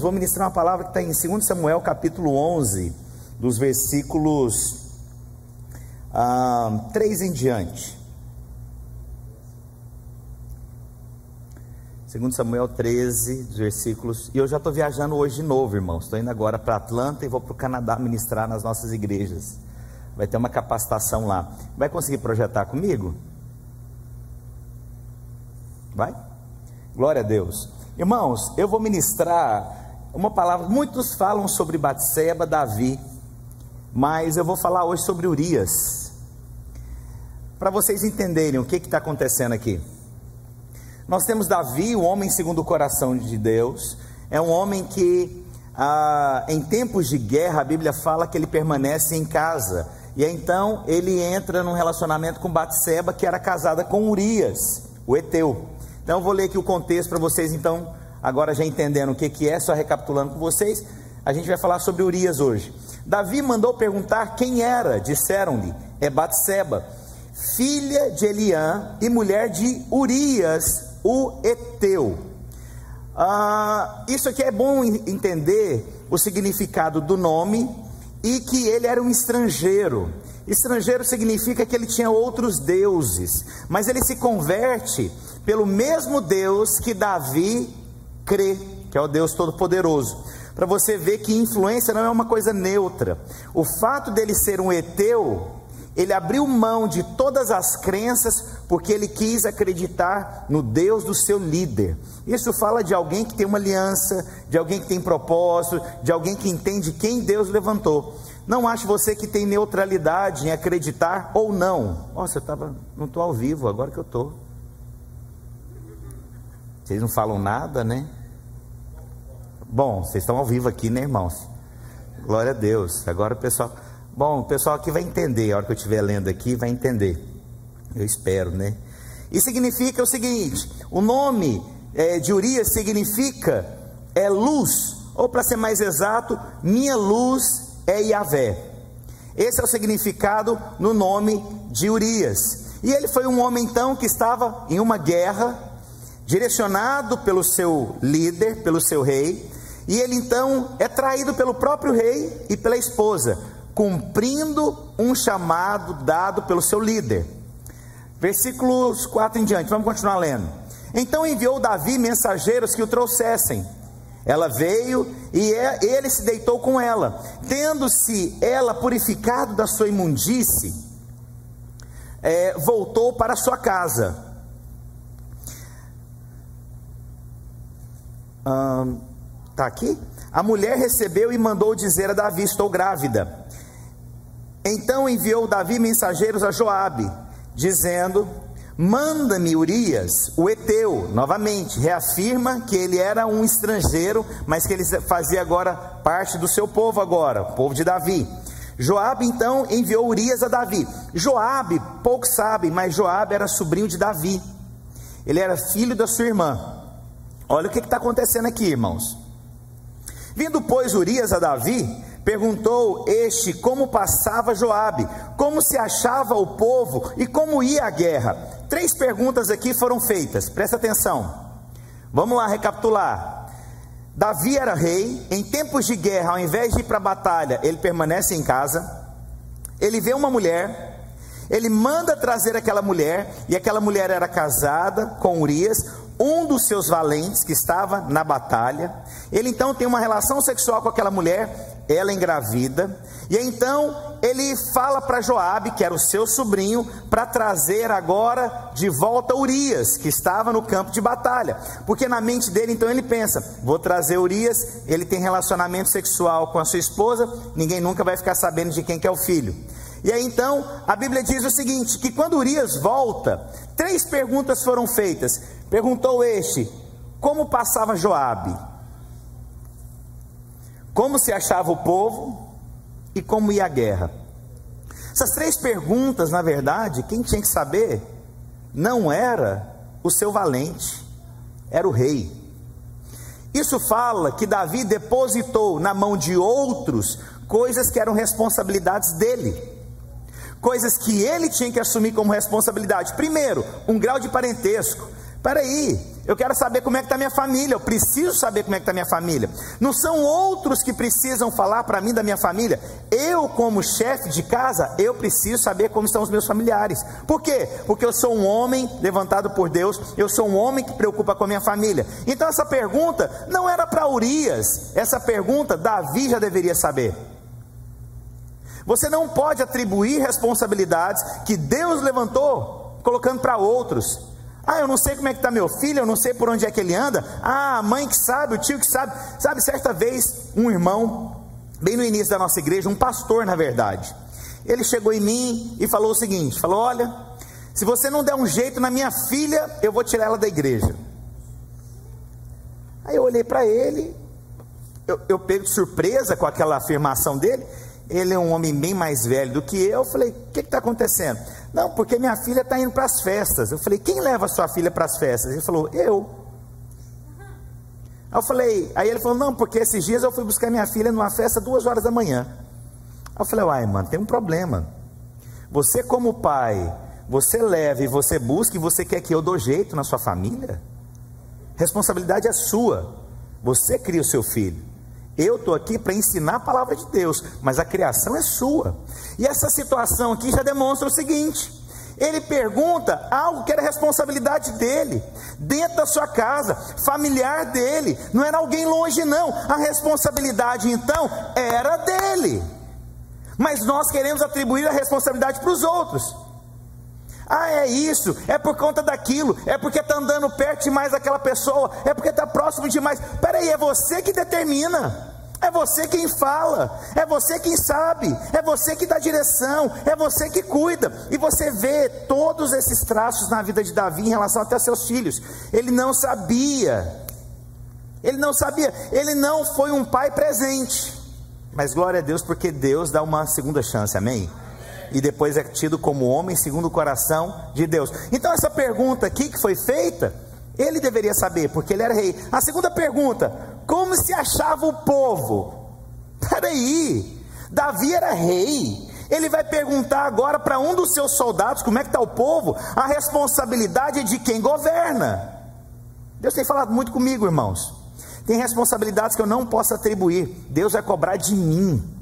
Irmãos, vou ministrar uma palavra que está em 2 Samuel capítulo 11, dos versículos ah, 3 em diante. 2 Samuel 13, versículos. E eu já estou viajando hoje de novo, irmãos. Estou indo agora para Atlanta e vou para o Canadá ministrar nas nossas igrejas. Vai ter uma capacitação lá. Vai conseguir projetar comigo? Vai? Glória a Deus. Irmãos, eu vou ministrar uma palavra. Muitos falam sobre Batseba, Davi, mas eu vou falar hoje sobre Urias. Para vocês entenderem o que está acontecendo aqui. Nós temos Davi, o homem segundo o coração de Deus, é um homem que, ah, em tempos de guerra, a Bíblia fala que ele permanece em casa, e então ele entra num relacionamento com Batseba, que era casada com Urias, o Eteu. Então eu vou ler aqui o contexto para vocês, então, agora já entendendo o que, que é, só recapitulando com vocês, a gente vai falar sobre Urias hoje. Davi mandou perguntar quem era, disseram-lhe, é Batseba, filha de Eliã e mulher de Urias, o Eteu. Ah, isso aqui é bom entender o significado do nome e que ele era um estrangeiro. Estrangeiro significa que ele tinha outros deuses, mas ele se converte pelo mesmo Deus que Davi crê, que é o Deus Todo-Poderoso. Para você ver que influência não é uma coisa neutra. O fato dele ser um Eteu ele abriu mão de todas as crenças porque ele quis acreditar no Deus do seu líder. Isso fala de alguém que tem uma aliança, de alguém que tem propósito, de alguém que entende quem Deus levantou. Não ache você que tem neutralidade em acreditar ou não. Nossa, eu tava, não estou ao vivo, agora que eu estou. Vocês não falam nada, né? Bom, vocês estão ao vivo aqui, né, irmãos? Glória a Deus. Agora o pessoal. Bom, o pessoal aqui vai entender, a hora que eu estiver lendo aqui, vai entender. Eu espero, né? E significa o seguinte: o nome é, de Urias significa é luz, ou para ser mais exato, minha luz é Yahvé. Esse é o significado no nome de Urias. E ele foi um homem então que estava em uma guerra, direcionado pelo seu líder, pelo seu rei, e ele então é traído pelo próprio rei e pela esposa cumprindo um chamado dado pelo seu líder. Versículos 4 em diante, vamos continuar lendo. Então enviou Davi mensageiros que o trouxessem. Ela veio e é, ele se deitou com ela. Tendo-se ela purificado da sua imundície, é, voltou para sua casa. Está aqui? A mulher recebeu e mandou dizer a Davi: Estou grávida. Então enviou Davi mensageiros a Joabe, dizendo: Manda-me Urias, o Eteu, novamente, reafirma que ele era um estrangeiro, mas que ele fazia agora parte do seu povo agora, o povo de Davi. Joabe então enviou Urias a Davi. Joabe, poucos sabem, mas Joabe era sobrinho de Davi. Ele era filho da sua irmã. Olha o que está acontecendo aqui, irmãos. Vindo, pois, Urias a Davi, Perguntou este como passava Joabe, como se achava o povo e como ia a guerra. Três perguntas aqui foram feitas, presta atenção. Vamos lá recapitular. Davi era rei, em tempos de guerra, ao invés de ir para a batalha, ele permanece em casa. Ele vê uma mulher, ele manda trazer aquela mulher, e aquela mulher era casada com Urias, um dos seus valentes que estava na batalha. Ele então tem uma relação sexual com aquela mulher, ela engravida, e então ele fala para Joabe, que era o seu sobrinho, para trazer agora de volta Urias, que estava no campo de batalha. Porque na mente dele então ele pensa: vou trazer Urias, ele tem relacionamento sexual com a sua esposa, ninguém nunca vai ficar sabendo de quem que é o filho. E aí então a Bíblia diz o seguinte: que quando Urias volta, três perguntas foram feitas. Perguntou este: como passava Joabe? Como se achava o povo e como ia a guerra? Essas três perguntas, na verdade, quem tinha que saber não era o seu valente, era o rei. Isso fala que Davi depositou na mão de outros coisas que eram responsabilidades dele coisas que ele tinha que assumir como responsabilidade. Primeiro, um grau de parentesco. Peraí, Eu quero saber como é que está minha família. Eu preciso saber como é que está minha família. Não são outros que precisam falar para mim da minha família. Eu, como chefe de casa, eu preciso saber como estão os meus familiares. Por quê? Porque eu sou um homem levantado por Deus. Eu sou um homem que preocupa com a minha família. Então essa pergunta não era para Urias. Essa pergunta Davi já deveria saber. Você não pode atribuir responsabilidades que Deus levantou colocando para outros. Ah, eu não sei como é que está meu filho, eu não sei por onde é que ele anda. Ah, a mãe que sabe, o tio que sabe. Sabe, certa vez, um irmão, bem no início da nossa igreja, um pastor na verdade, ele chegou em mim e falou o seguinte: falou, olha, se você não der um jeito na minha filha, eu vou tirar ela da igreja. Aí eu olhei para ele, eu, eu pego de surpresa com aquela afirmação dele. Ele é um homem bem mais velho do que eu. Eu falei: o que está acontecendo? Não, porque minha filha está indo para as festas. Eu falei: quem leva sua filha para as festas? Ele falou: eu. Aí eu falei, aí ele falou, não, porque esses dias eu fui buscar minha filha numa festa duas horas da manhã. Aí eu falei, uai, mano, tem um problema. Você como pai, você leva e você busca e você quer que eu dou jeito na sua família? Responsabilidade é sua. Você cria o seu filho. Eu estou aqui para ensinar a palavra de Deus, mas a criação é sua. E essa situação aqui já demonstra o seguinte: ele pergunta algo que era responsabilidade dele, dentro da sua casa, familiar dele, não era alguém longe, não. A responsabilidade então era dele. Mas nós queremos atribuir a responsabilidade para os outros. Ah, é isso, é por conta daquilo, é porque está andando perto demais daquela pessoa, é porque está próximo demais. Peraí, é você que determina. É você quem fala, é você quem sabe, é você que dá direção, é você que cuida. E você vê todos esses traços na vida de Davi em relação até seus filhos. Ele não sabia, ele não sabia, ele não foi um pai presente. Mas glória a Deus, porque Deus dá uma segunda chance, amém? E depois é tido como homem segundo o coração de Deus. Então, essa pergunta aqui que foi feita, ele deveria saber, porque ele era rei. A segunda pergunta: como se achava o povo? Peraí, Davi era rei. Ele vai perguntar agora para um dos seus soldados como é que está o povo. A responsabilidade é de quem governa. Deus tem falado muito comigo, irmãos. Tem responsabilidades que eu não posso atribuir. Deus vai cobrar de mim.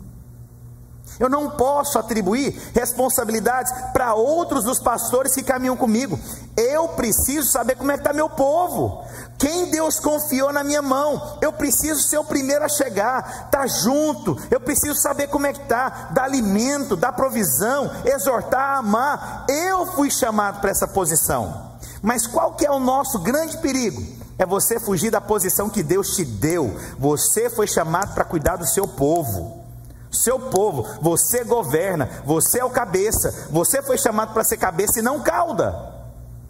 Eu não posso atribuir responsabilidades para outros dos pastores que caminham comigo. Eu preciso saber como é que está meu povo. Quem Deus confiou na minha mão, eu preciso ser o primeiro a chegar, estar tá junto, eu preciso saber como é que está, dar alimento, dar provisão, exortar, amar. Eu fui chamado para essa posição. Mas qual que é o nosso grande perigo? É você fugir da posição que Deus te deu. Você foi chamado para cuidar do seu povo. Seu povo, você governa, você é o cabeça, você foi chamado para ser cabeça e não cauda.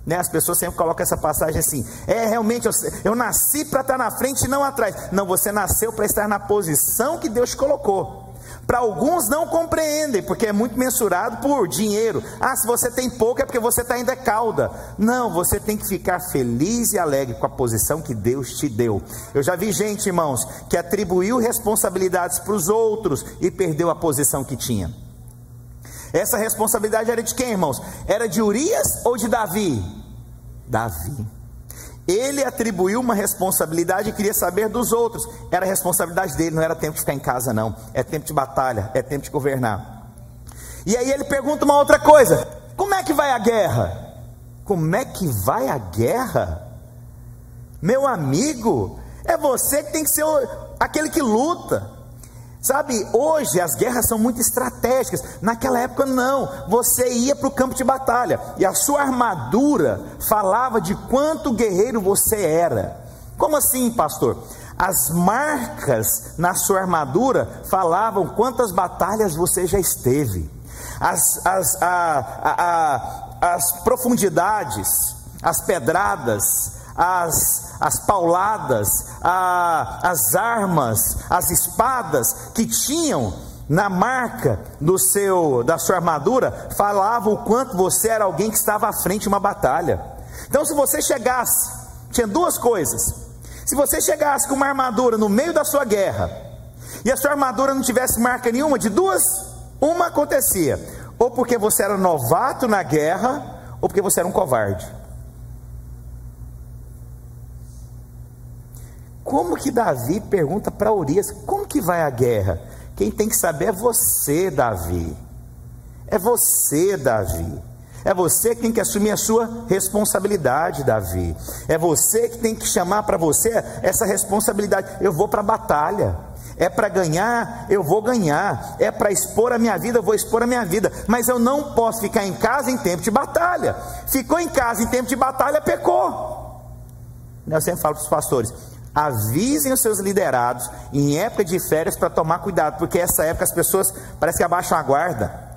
Né? As pessoas sempre colocam essa passagem assim: é realmente eu, eu nasci para estar na frente e não atrás. Não, você nasceu para estar na posição que Deus colocou. Para alguns não compreendem, porque é muito mensurado por dinheiro. Ah, se você tem pouco é porque você está ainda cauda. Não, você tem que ficar feliz e alegre com a posição que Deus te deu. Eu já vi gente, irmãos, que atribuiu responsabilidades para os outros e perdeu a posição que tinha. Essa responsabilidade era de quem, irmãos? Era de Urias ou de Davi? Davi. Ele atribuiu uma responsabilidade e queria saber dos outros. Era responsabilidade dele, não era tempo de ficar em casa, não. É tempo de batalha, é tempo de governar. E aí ele pergunta uma outra coisa: como é que vai a guerra? Como é que vai a guerra? Meu amigo, é você que tem que ser aquele que luta. Sabe, hoje as guerras são muito estratégicas. Naquela época, não. Você ia para o campo de batalha e a sua armadura falava de quanto guerreiro você era. Como assim, pastor? As marcas na sua armadura falavam quantas batalhas você já esteve. As, as, a, a, a, as profundidades, as pedradas, as, as pauladas, a, as armas, as espadas que tinham na marca do seu da sua armadura falavam o quanto você era alguém que estava à frente de uma batalha. Então, se você chegasse, tinha duas coisas. Se você chegasse com uma armadura no meio da sua guerra e a sua armadura não tivesse marca nenhuma, de duas, uma acontecia: ou porque você era novato na guerra, ou porque você era um covarde. Como que Davi pergunta para Urias: como que vai a guerra? Quem tem que saber é você, Davi. É você, Davi. É você que tem que assumir a sua responsabilidade, Davi. É você que tem que chamar para você essa responsabilidade. Eu vou para a batalha. É para ganhar, eu vou ganhar. É para expor a minha vida, eu vou expor a minha vida. Mas eu não posso ficar em casa em tempo de batalha. Ficou em casa em tempo de batalha, pecou. Eu sempre falo para os pastores: avisem os seus liderados em época de férias para tomar cuidado, porque essa época as pessoas parece que abaixam a guarda.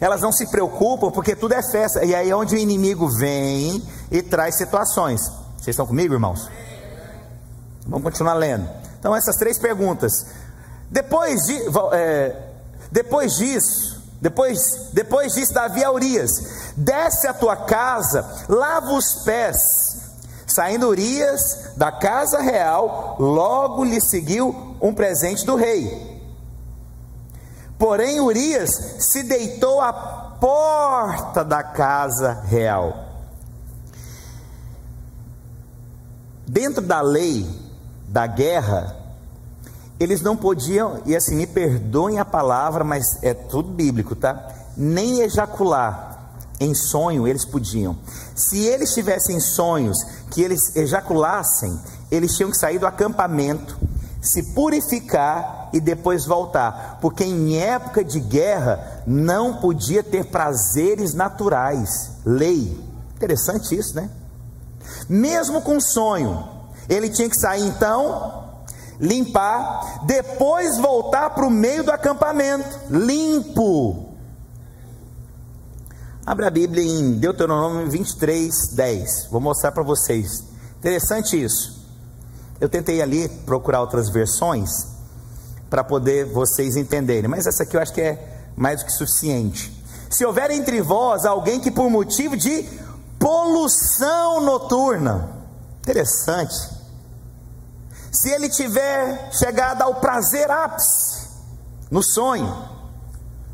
Elas não se preocupam porque tudo é festa. E aí é onde o inimigo vem e traz situações. Vocês estão comigo, irmãos? Vamos continuar lendo. Então, essas três perguntas. Depois, de, é, depois disso, depois, depois disso, Davi a Urias: desce a tua casa, lava os pés. Saindo Urias da casa real, logo lhe seguiu um presente do rei. Porém, Urias se deitou à porta da casa real. Dentro da lei da guerra, eles não podiam, e assim, me perdoem a palavra, mas é tudo bíblico, tá? Nem ejacular em sonho eles podiam. Se eles tivessem sonhos que eles ejaculassem, eles tinham que sair do acampamento, se purificar e depois voltar, porque em época de guerra não podia ter prazeres naturais, lei. Interessante isso, né? Mesmo com sonho, ele tinha que sair então, limpar, depois voltar para o meio do acampamento, limpo. Abra a Bíblia em Deuteronômio 23, 10. Vou mostrar para vocês. Interessante isso. Eu tentei ali procurar outras versões para poder vocês entenderem, mas essa aqui eu acho que é mais do que suficiente. Se houver entre vós alguém que por motivo de poluição noturna, interessante. Se ele tiver chegado ao prazer ápice no sonho,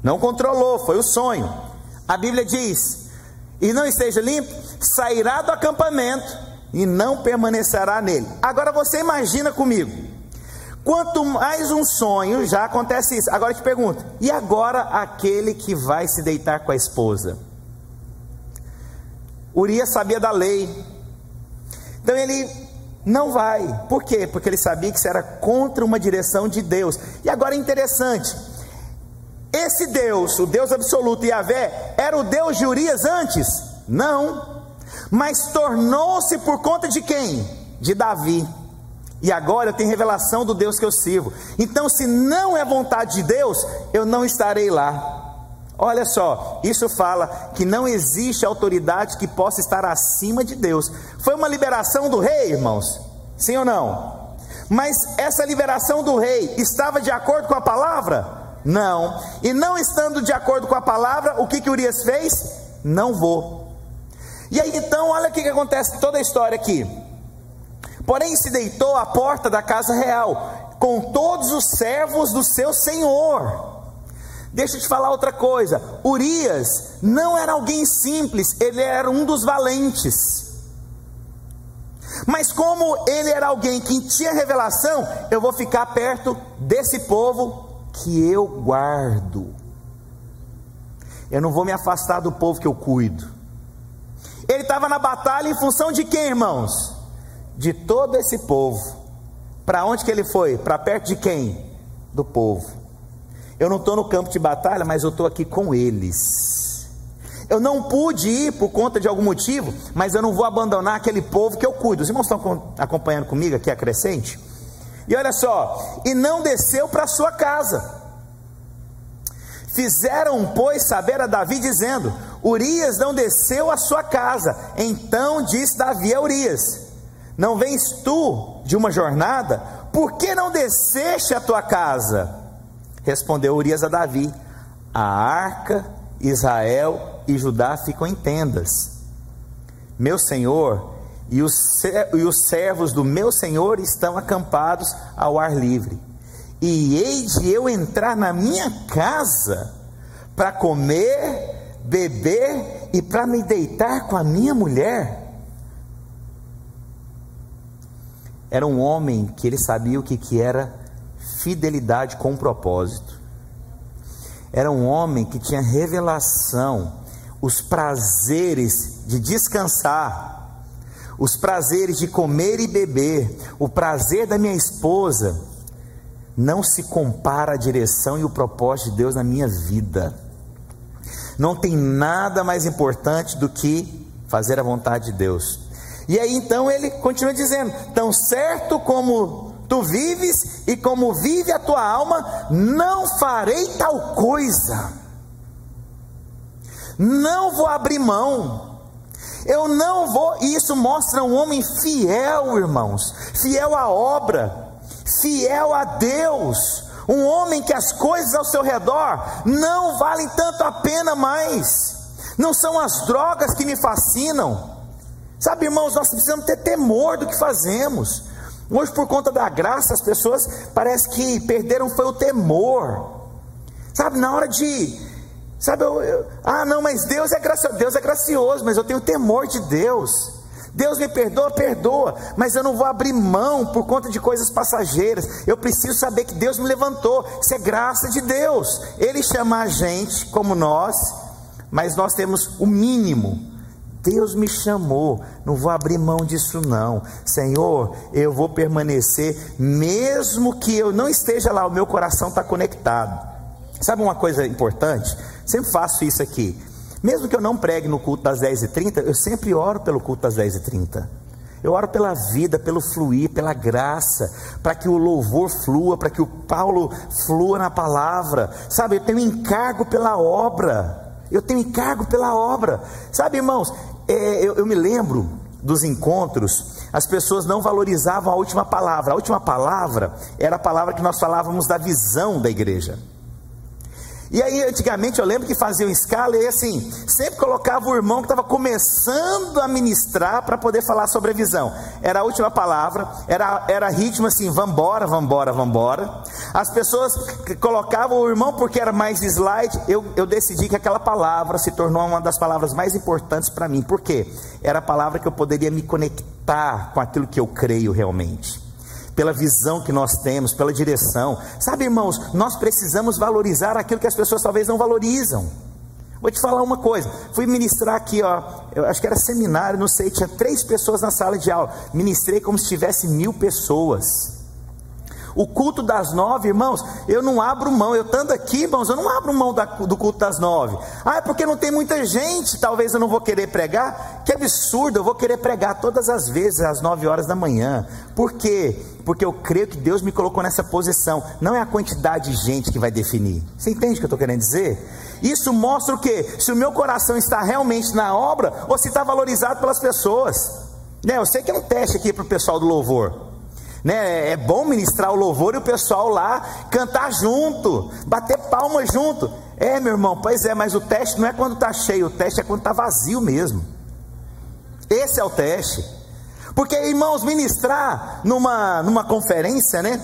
não controlou, foi o sonho. A Bíblia diz: e não esteja limpo, sairá do acampamento e não permanecerá nele. Agora você imagina comigo. Quanto mais um sonho, já acontece isso. Agora eu te pergunto: e agora aquele que vai se deitar com a esposa? Urias sabia da lei, então ele não vai. Por quê? Porque ele sabia que isso era contra uma direção de Deus. E agora é interessante: esse Deus, o Deus absoluto Yahvé, era o Deus de Urias antes? Não mas tornou-se por conta de quem? De Davi. E agora eu tenho revelação do Deus que eu sirvo. Então, se não é vontade de Deus, eu não estarei lá. Olha só, isso fala que não existe autoridade que possa estar acima de Deus. Foi uma liberação do rei, irmãos? Sim ou não? Mas essa liberação do rei estava de acordo com a palavra? Não. E não estando de acordo com a palavra, o que, que Urias fez? Não vou. E aí então, olha o que, que acontece toda a história aqui. Porém, se deitou à porta da casa real, com todos os servos do seu senhor. Deixa eu te falar outra coisa: Urias não era alguém simples, ele era um dos valentes. Mas como ele era alguém que tinha revelação, eu vou ficar perto desse povo que eu guardo. Eu não vou me afastar do povo que eu cuido. Ele estava na batalha em função de quem, irmãos? De todo esse povo. Para onde que ele foi? Para perto de quem? Do povo. Eu não estou no campo de batalha, mas eu estou aqui com eles. Eu não pude ir por conta de algum motivo, mas eu não vou abandonar aquele povo que eu cuido. Os irmãos estão acompanhando comigo aqui a crescente? E olha só, e não desceu para sua casa. Fizeram, pois, saber a Davi, dizendo: Urias não desceu à sua casa. Então disse Davi a Urias: Não vens tu de uma jornada? Por que não desceste à tua casa? Respondeu Urias a Davi: A arca, Israel e Judá ficam em tendas. Meu senhor e os, e os servos do meu senhor estão acampados ao ar livre. E hei de eu entrar na minha casa para comer beber e para me deitar com a minha mulher. era um homem que ele sabia o que, que era fidelidade com propósito. Era um homem que tinha revelação, os prazeres de descansar, os prazeres de comer e beber, o prazer da minha esposa, não se compara à direção e o propósito de Deus na minha vida. Não tem nada mais importante do que fazer a vontade de Deus. E aí então ele continua dizendo: tão certo como tu vives e como vive a tua alma, não farei tal coisa. Não vou abrir mão. Eu não vou. E isso mostra um homem fiel, irmãos, fiel à obra, fiel a Deus. Um homem que as coisas ao seu redor não valem tanto a pena mais. Não são as drogas que me fascinam. Sabe, irmãos, nós precisamos ter temor do que fazemos. Hoje, por conta da graça, as pessoas parece que perderam foi o temor. Sabe, na hora de, sabe, eu, eu, ah, não, mas Deus é gracioso, Deus é gracioso, mas eu tenho temor de Deus. Deus me perdoa, perdoa, mas eu não vou abrir mão por conta de coisas passageiras. Eu preciso saber que Deus me levantou. Isso é graça de Deus. Ele chama a gente como nós, mas nós temos o mínimo Deus me chamou, não vou abrir mão disso não. Senhor, eu vou permanecer, mesmo que eu não esteja lá, o meu coração está conectado. Sabe uma coisa importante? Sempre faço isso aqui. Mesmo que eu não pregue no culto das 10h30, eu sempre oro pelo culto das 10h30. Eu oro pela vida, pelo fluir, pela graça, para que o louvor flua, para que o Paulo flua na palavra. Sabe, eu tenho encargo pela obra. Eu tenho encargo pela obra. Sabe, irmãos, é, eu, eu me lembro dos encontros, as pessoas não valorizavam a última palavra. A última palavra era a palavra que nós falávamos da visão da igreja. E aí, antigamente, eu lembro que faziam escala e assim, sempre colocava o irmão que estava começando a ministrar para poder falar sobre a visão. Era a última palavra, era, era ritmo assim, vambora, vambora, vambora. As pessoas colocavam o irmão porque era mais slide. Eu, eu decidi que aquela palavra se tornou uma das palavras mais importantes para mim. Por quê? Era a palavra que eu poderia me conectar com aquilo que eu creio realmente pela visão que nós temos, pela direção. Sabe, irmãos, nós precisamos valorizar aquilo que as pessoas talvez não valorizam. Vou te falar uma coisa. Fui ministrar aqui, ó. Eu acho que era seminário, não sei. Tinha três pessoas na sala de aula. Ministrei como se tivesse mil pessoas. O culto das nove, irmãos, eu não abro mão. Eu estando aqui, irmãos, eu não abro mão da, do culto das nove. Ah, é porque não tem muita gente, talvez eu não vou querer pregar. Que absurdo, eu vou querer pregar todas as vezes às nove horas da manhã. Por quê? Porque eu creio que Deus me colocou nessa posição. Não é a quantidade de gente que vai definir. Você entende o que eu estou querendo dizer? Isso mostra o que? Se o meu coração está realmente na obra ou se está valorizado pelas pessoas. Né, eu sei que é um teste aqui para o pessoal do louvor né? É bom ministrar o louvor e o pessoal lá cantar junto, bater palma junto. É, meu irmão, pois é, mas o teste não é quando está cheio, o teste é quando está vazio mesmo. Esse é o teste. Porque, irmãos, ministrar numa, numa conferência, né?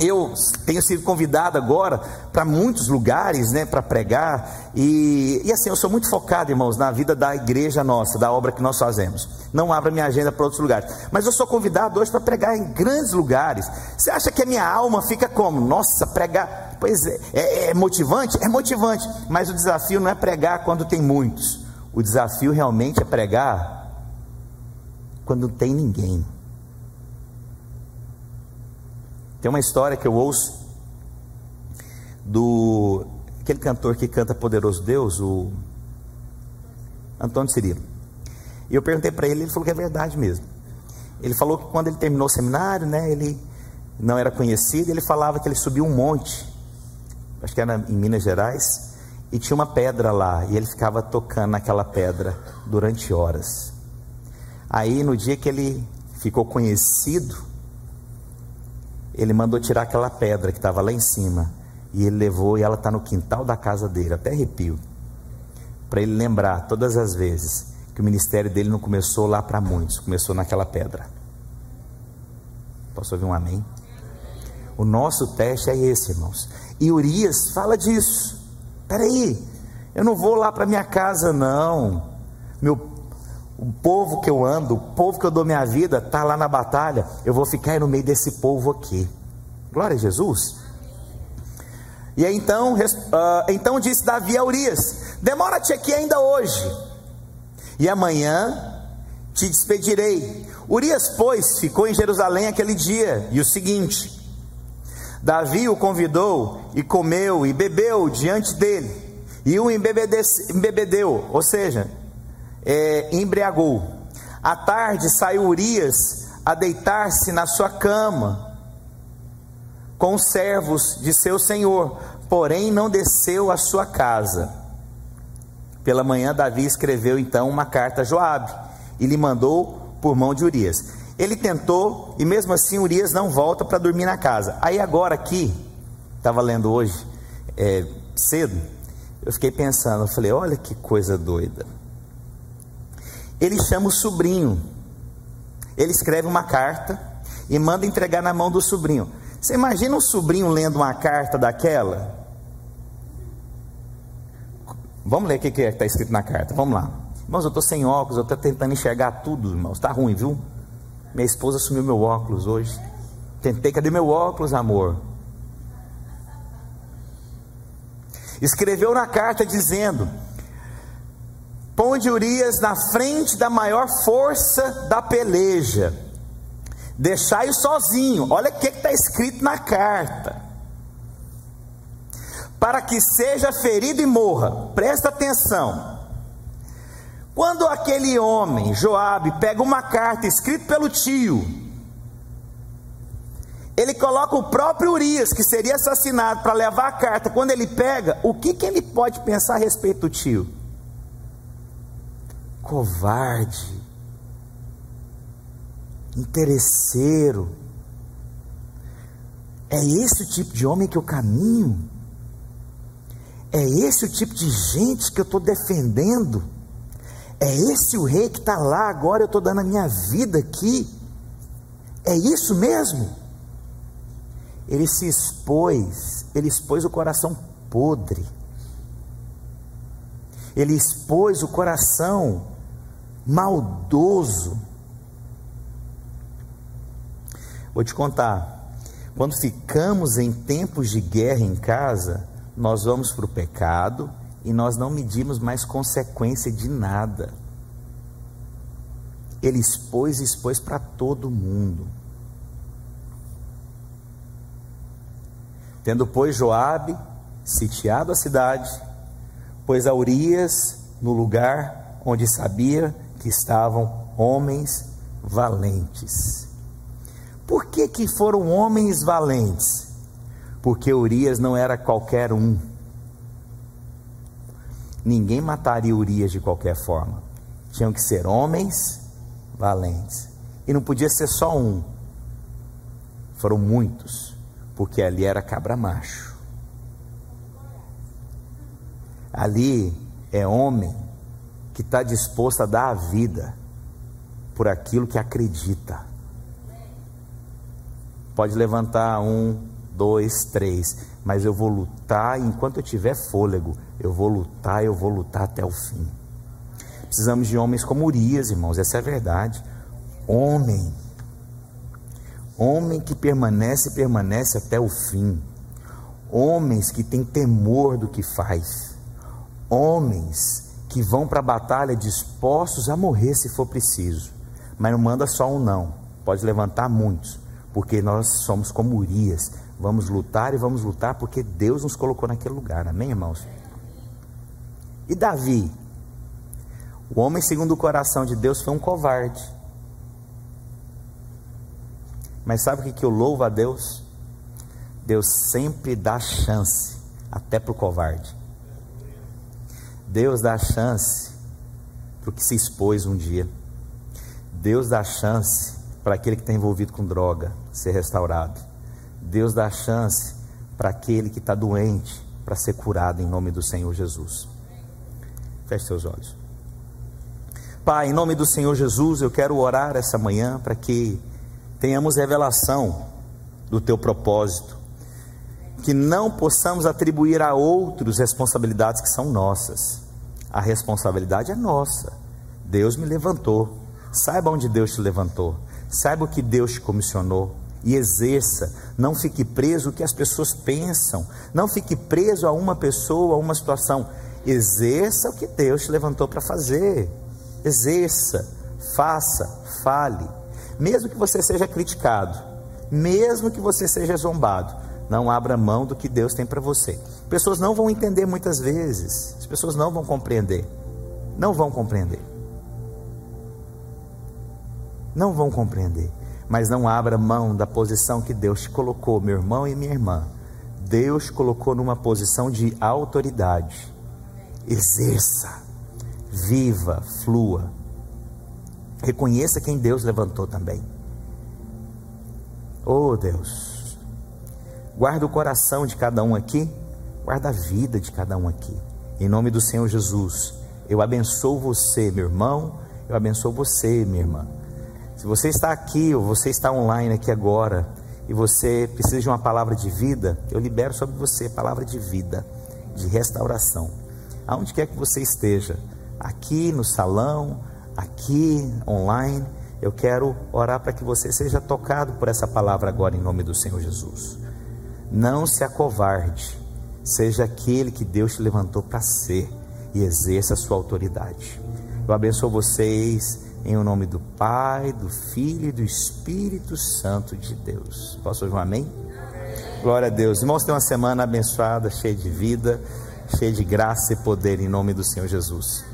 Eu tenho sido convidado agora para muitos lugares, né, para pregar, e, e assim, eu sou muito focado, irmãos, na vida da igreja nossa, da obra que nós fazemos. Não abro minha agenda para outros lugares, mas eu sou convidado hoje para pregar em grandes lugares. Você acha que a minha alma fica como? Nossa, pregar, pois é, é, é motivante? É motivante, mas o desafio não é pregar quando tem muitos, o desafio realmente é pregar quando não tem ninguém. Tem uma história que eu ouço do aquele cantor que canta Poderoso Deus, o Antônio Cirilo. E eu perguntei para ele, ele falou que é verdade mesmo. Ele falou que quando ele terminou o seminário, né, ele não era conhecido, ele falava que ele subiu um monte, acho que era em Minas Gerais, e tinha uma pedra lá, e ele ficava tocando naquela pedra durante horas. Aí no dia que ele ficou conhecido, ele mandou tirar aquela pedra que estava lá em cima. E ele levou e ela está no quintal da casa dele, até arrepio. Para ele lembrar todas as vezes que o ministério dele não começou lá para muitos, começou naquela pedra. Posso ouvir um amém? O nosso teste é esse, irmãos. E Urias fala disso. Peraí, eu não vou lá para minha casa, não. Meu, o povo que eu ando, o povo que eu dou minha vida, está lá na batalha, eu vou ficar no meio desse povo aqui. Glória a Jesus. E aí então, uh, então disse Davi a Urias: Demora-te aqui ainda hoje, e amanhã te despedirei. Urias, pois, ficou em Jerusalém aquele dia, e o seguinte: Davi o convidou e comeu e bebeu diante dele, e o embebedeu, ou seja, é, embriagou. À tarde saiu Urias a deitar-se na sua cama com os servos de seu senhor, porém não desceu à sua casa. Pela manhã Davi escreveu então uma carta a Joabe e lhe mandou por mão de Urias. Ele tentou e mesmo assim Urias não volta para dormir na casa. Aí agora aqui, estava lendo hoje é, cedo, eu fiquei pensando, eu falei, olha que coisa doida. Ele chama o sobrinho, ele escreve uma carta e manda entregar na mão do sobrinho. Você imagina um sobrinho lendo uma carta daquela? Vamos ler o que é está escrito na carta. Vamos lá. Irmãos, eu estou sem óculos, eu estou tentando enxergar tudo, irmãos. Está ruim, viu? Minha esposa assumiu meu óculos hoje. Tentei, cadê meu óculos, amor? Escreveu na carta dizendo: Põe Urias na frente da maior força da peleja Deixai-o sozinho. Olha o que está escrito na carta. Para que seja ferido e morra. Presta atenção. Quando aquele homem, Joabe, pega uma carta escrita pelo tio, ele coloca o próprio Urias, que seria assassinado, para levar a carta. Quando ele pega, o que, que ele pode pensar a respeito do tio? Covarde interesseiro. É esse o tipo de homem que eu caminho? É esse o tipo de gente que eu estou defendendo? É esse o rei que está lá agora, eu estou dando a minha vida aqui? É isso mesmo? Ele se expôs, ele expôs o coração podre, ele expôs o coração maldoso Vou te contar. Quando ficamos em tempos de guerra em casa, nós vamos para o pecado e nós não medimos mais consequência de nada. Ele expôs e expôs para todo mundo. Tendo, pois, Joabe sitiado a cidade, pôs a Urias no lugar onde sabia que estavam homens valentes. Por que, que foram homens valentes? Porque Urias não era qualquer um. Ninguém mataria Urias de qualquer forma. Tinham que ser homens valentes. E não podia ser só um. Foram muitos, porque ali era cabra macho. Ali é homem que está disposto a dar a vida por aquilo que acredita. Pode levantar um, dois, três, mas eu vou lutar enquanto eu tiver fôlego. Eu vou lutar, eu vou lutar até o fim. Precisamos de homens como Urias, irmãos, essa é a verdade. Homem, homem que permanece, permanece até o fim. Homens que têm temor do que faz. Homens que vão para a batalha dispostos a morrer se for preciso. Mas não manda só um não, pode levantar muitos porque nós somos como Urias, vamos lutar e vamos lutar porque Deus nos colocou naquele lugar, amém, irmãos? E Davi, o homem segundo o coração de Deus, foi um covarde. Mas sabe o que, eu louvo a Deus? Deus sempre dá chance, até para o covarde. Deus dá chance para o que se expôs um dia. Deus dá chance para aquele que está envolvido com droga ser restaurado. Deus dá chance para aquele que está doente para ser curado em nome do Senhor Jesus. Feche seus olhos. Pai, em nome do Senhor Jesus, eu quero orar essa manhã para que tenhamos revelação do teu propósito, que não possamos atribuir a outros responsabilidades que são nossas. A responsabilidade é nossa. Deus me levantou. Saiba onde Deus te levantou. Saiba o que Deus te comissionou e exerça. Não fique preso o que as pessoas pensam. Não fique preso a uma pessoa, a uma situação. Exerça o que Deus te levantou para fazer. Exerça, faça, fale. Mesmo que você seja criticado, mesmo que você seja zombado, não abra mão do que Deus tem para você. Pessoas não vão entender muitas vezes, as pessoas não vão compreender. Não vão compreender. Não vão compreender. Mas não abra mão da posição que Deus te colocou, meu irmão e minha irmã. Deus colocou numa posição de autoridade. Exerça, viva, flua. Reconheça quem Deus levantou também. Oh Deus, guarda o coração de cada um aqui, guarda a vida de cada um aqui. Em nome do Senhor Jesus, eu abençoo você, meu irmão, eu abençoo você, minha irmã. Se você está aqui ou você está online aqui agora e você precisa de uma palavra de vida, eu libero sobre você palavra de vida, de restauração. Aonde quer que você esteja, aqui no salão, aqui online, eu quero orar para que você seja tocado por essa palavra agora em nome do Senhor Jesus. Não se acovarde, seja aquele que Deus te levantou para ser e exerça a sua autoridade. Eu abençoo vocês em o nome do Pai, do Filho e do Espírito Santo de Deus. Posso ouvir um amém? Glória a Deus. Irmãos, tenham uma semana abençoada, cheia de vida, cheia de graça e poder em nome do Senhor Jesus.